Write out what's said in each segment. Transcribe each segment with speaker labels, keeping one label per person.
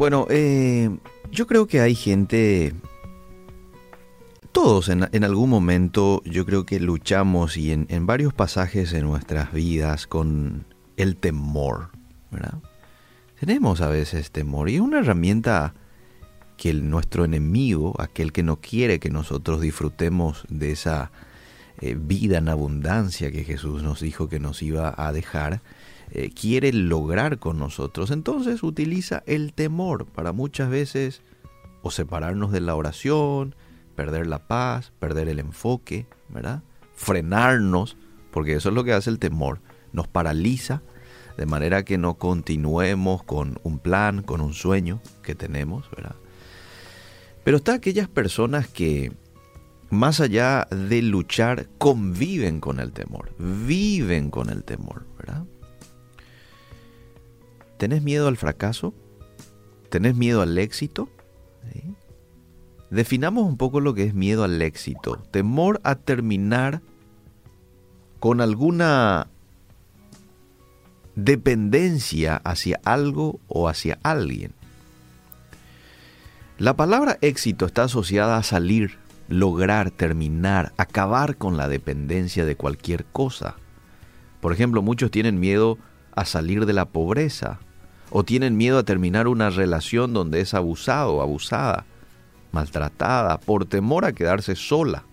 Speaker 1: Bueno, eh, yo creo que hay gente, todos en, algún momento, yo creo que luchamos y en, varios pasajes en nuestras vidas con el temor. Tenemos a veces temor y es una herramienta que el, nuestro enemigo, aquel que no quiere que nosotros disfrutemos de esa eh, vida en abundancia que Jesús nos dijo que nos iba a dejar, eh, quiere lograr con nosotros. Entonces utiliza el temor para muchas veces o separarnos de la oración, perder la paz, perder el enfoque, ¿verdad? Frenarnos, porque eso es lo que hace el temor, nos paraliza de manera que no continuemos con un plan, con un sueño que tenemos, ¿verdad? Pero está aquellas personas que, más allá de luchar, conviven con el temor, viven con el temor, ¿verdad? ¿Tenés miedo al fracaso? ¿Tenés miedo al éxito? Definamos un poco lo que es miedo al éxito. Temor a terminar con alguna dependencia hacia algo o hacia alguien. La palabra éxito está asociada a salir, lograr, terminar, acabar con la dependencia de cualquier cosa. Por ejemplo, muchos tienen miedo a salir de la pobreza o tienen miedo a terminar una relación donde es abusado, abusada, maltratada, por temor a quedarse sola.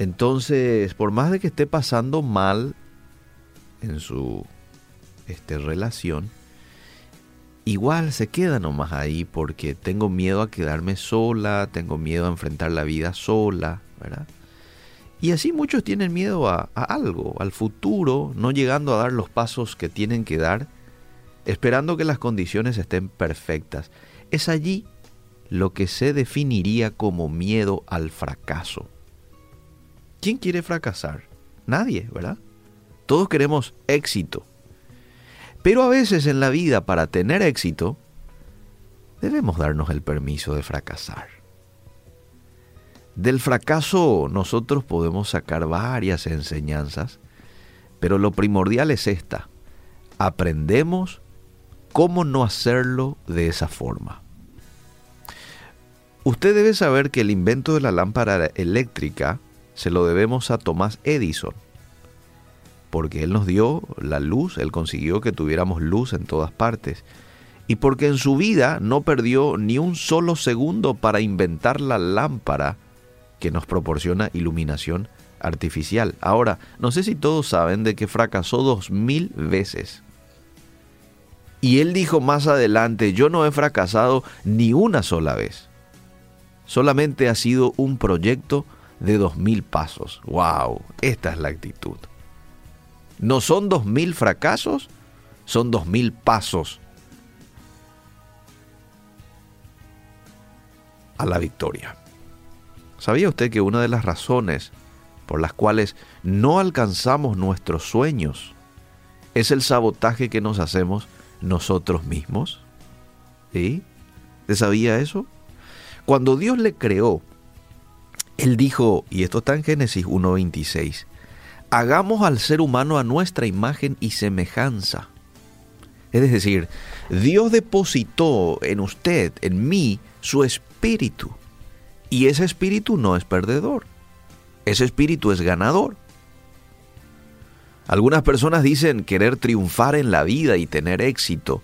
Speaker 1: Entonces, por más de que esté pasando mal en su este, relación, igual se queda nomás ahí porque tengo miedo a quedarme sola, tengo miedo a enfrentar la vida sola, ¿verdad? Y así muchos tienen miedo a, a, algo, al futuro, no llegando a dar los pasos que tienen que dar, esperando que las condiciones estén perfectas. Es allí lo que se definiría como miedo al fracaso. ¿Quién quiere fracasar? Nadie, ¿verdad? Todos queremos éxito, pero a veces en la vida, para tener éxito, debemos darnos el permiso de fracasar. Del fracaso nosotros podemos sacar varias enseñanzas, pero lo primordial es esta. Aprendemos cómo no hacerlo de esa forma. Usted debe saber que el invento de la lámpara eléctrica se lo debemos a Tomás Edison porque Él nos dio la luz, Él consiguió que tuviéramos luz en todas partes, y porque en su vida no perdió ni un solo segundo para inventar la lámpara que nos proporciona iluminación artificial. Ahora, no sé si todos saben de que fracasó dos mil veces. Y él dijo más adelante, yo no he fracasado ni una sola vez. Solamente ha sido un proyecto de dos mil pasos. ¡Wow! Esta es la actitud. No son dos mil fracasos, son dos mil pasos a la victoria. ¿Sabía usted que una de las razones por las cuales no alcanzamos nuestros sueños es el sabotaje que nos hacemos nosotros mismos? ¿Sí? ¿Te sabía eso? Cuando Dios le creó, Él dijo, y esto está en Génesis 1.26, hagamos al ser humano a nuestra imagen y semejanza. Es decir, Dios depositó en usted, en mí, su espíritu. Y ese espíritu no es perdedor. Ese espíritu es ganador. Algunas personas dicen querer triunfar en la vida y tener éxito,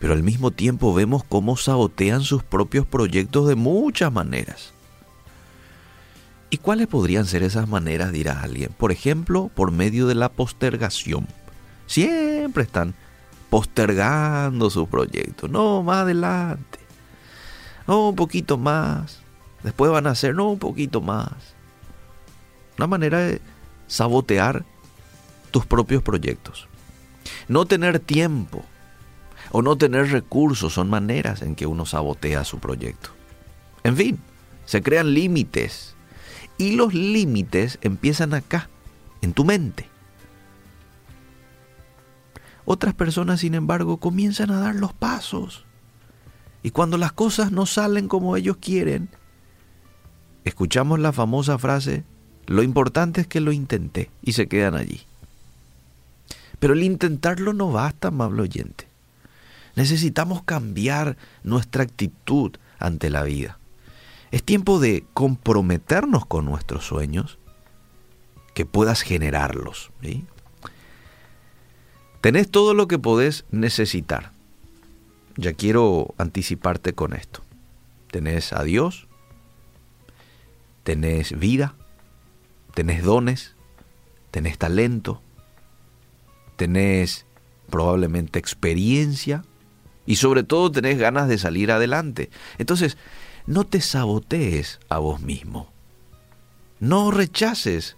Speaker 1: pero al mismo tiempo vemos cómo sabotean sus propios proyectos de muchas maneras. ¿Y cuáles podrían ser esas maneras? dirá alguien. Por ejemplo, por medio de la postergación. Siempre están postergando su proyecto. No, más adelante. No, un poquito más. Después van a hacer, no, un poquito más. Una manera de sabotear tus propios proyectos. No tener tiempo o no tener recursos son maneras en que uno sabotea su proyecto. En fin, se crean límites y los límites empiezan acá, en tu mente. Otras personas, sin embargo, comienzan a dar los pasos. Y cuando las cosas no salen como ellos quieren, escuchamos la famosa frase, lo importante es que lo intenté y se quedan allí. Pero el intentarlo no basta, amable oyente. Necesitamos cambiar nuestra actitud ante la vida. Es tiempo de comprometernos con nuestros sueños, que puedas generarlos. Tenés todo lo que podés necesitar. Ya quiero anticiparte con esto. Tenés a Dios, tenés vida, tenés dones, tenés talento, tenés probablemente experiencia y sobre todo tenés ganas de salir adelante. Entonces, no te sabotees a vos mismo. No rechaces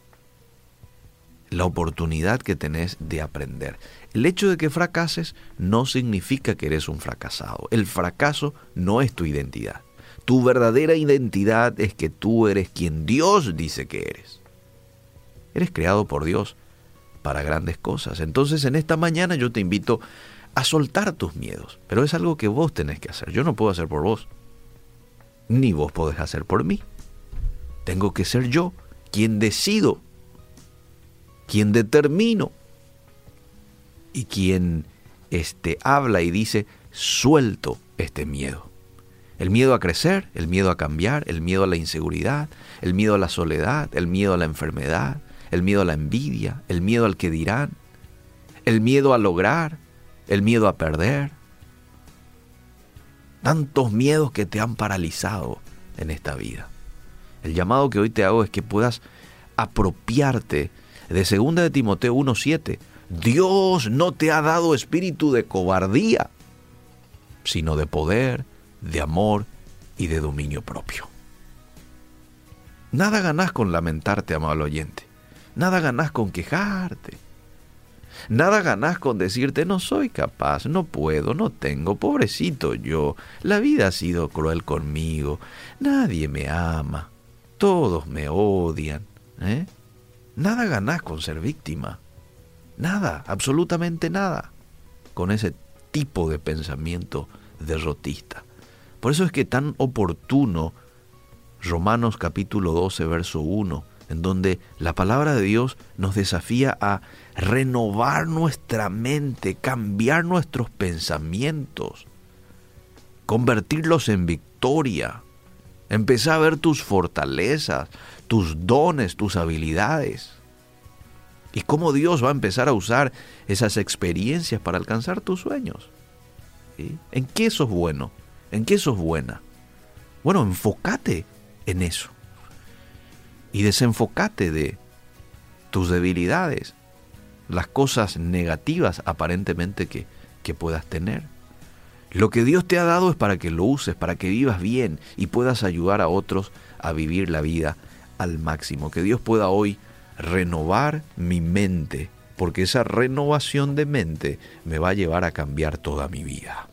Speaker 1: la oportunidad que tenés de aprender. El hecho de que fracases no significa que eres un fracasado. El fracaso no es tu identidad. Tu verdadera identidad es que tú eres quien Dios dice que eres. Eres creado por Dios para grandes cosas. Entonces en esta mañana yo te invito a soltar tus miedos. Pero es algo que vos tenés que hacer. Yo no puedo hacer por vos. Ni vos podés hacer por mí. Tengo que ser yo quien decido, quien determino y quien este, habla y dice, suelto este miedo. El miedo a crecer, el miedo a cambiar, el miedo a la inseguridad, el miedo a la soledad, el miedo a la enfermedad, el miedo a la envidia, el miedo al que dirán, el miedo a lograr, el miedo a perder. Tantos miedos que te han paralizado en esta vida. El llamado que hoy te hago es que puedas apropiarte de 2 de Timoteo 1:7. Dios no te ha dado espíritu de cobardía, sino de poder, de amor y de dominio propio. Nada ganás con lamentarte, amable oyente. Nada ganás con quejarte. Nada ganás con decirte no soy capaz, no puedo, no tengo, pobrecito yo. La vida ha sido cruel conmigo. Nadie me ama. Todos me odian. ¿eh? Nada ganás con ser víctima. Nada, absolutamente nada. Con ese tipo de pensamiento derrotista. Por eso es que tan oportuno Romanos capítulo 12, verso 1, en donde la palabra de Dios nos desafía a renovar nuestra mente, cambiar nuestros pensamientos, convertirlos en victoria, empezar a ver tus fortalezas, tus dones, tus habilidades. Y cómo Dios va a empezar a usar esas experiencias para alcanzar tus sueños. ¿En qué sos bueno? ¿En qué sos buena? Bueno, enfócate en eso. Y desenfócate de tus debilidades, las cosas negativas aparentemente que, que puedas tener. Lo que Dios te ha dado es para que lo uses, para que vivas bien y puedas ayudar a otros a vivir la vida al máximo. Que Dios pueda hoy renovar mi mente, porque esa renovación de mente me va a llevar a cambiar toda mi vida.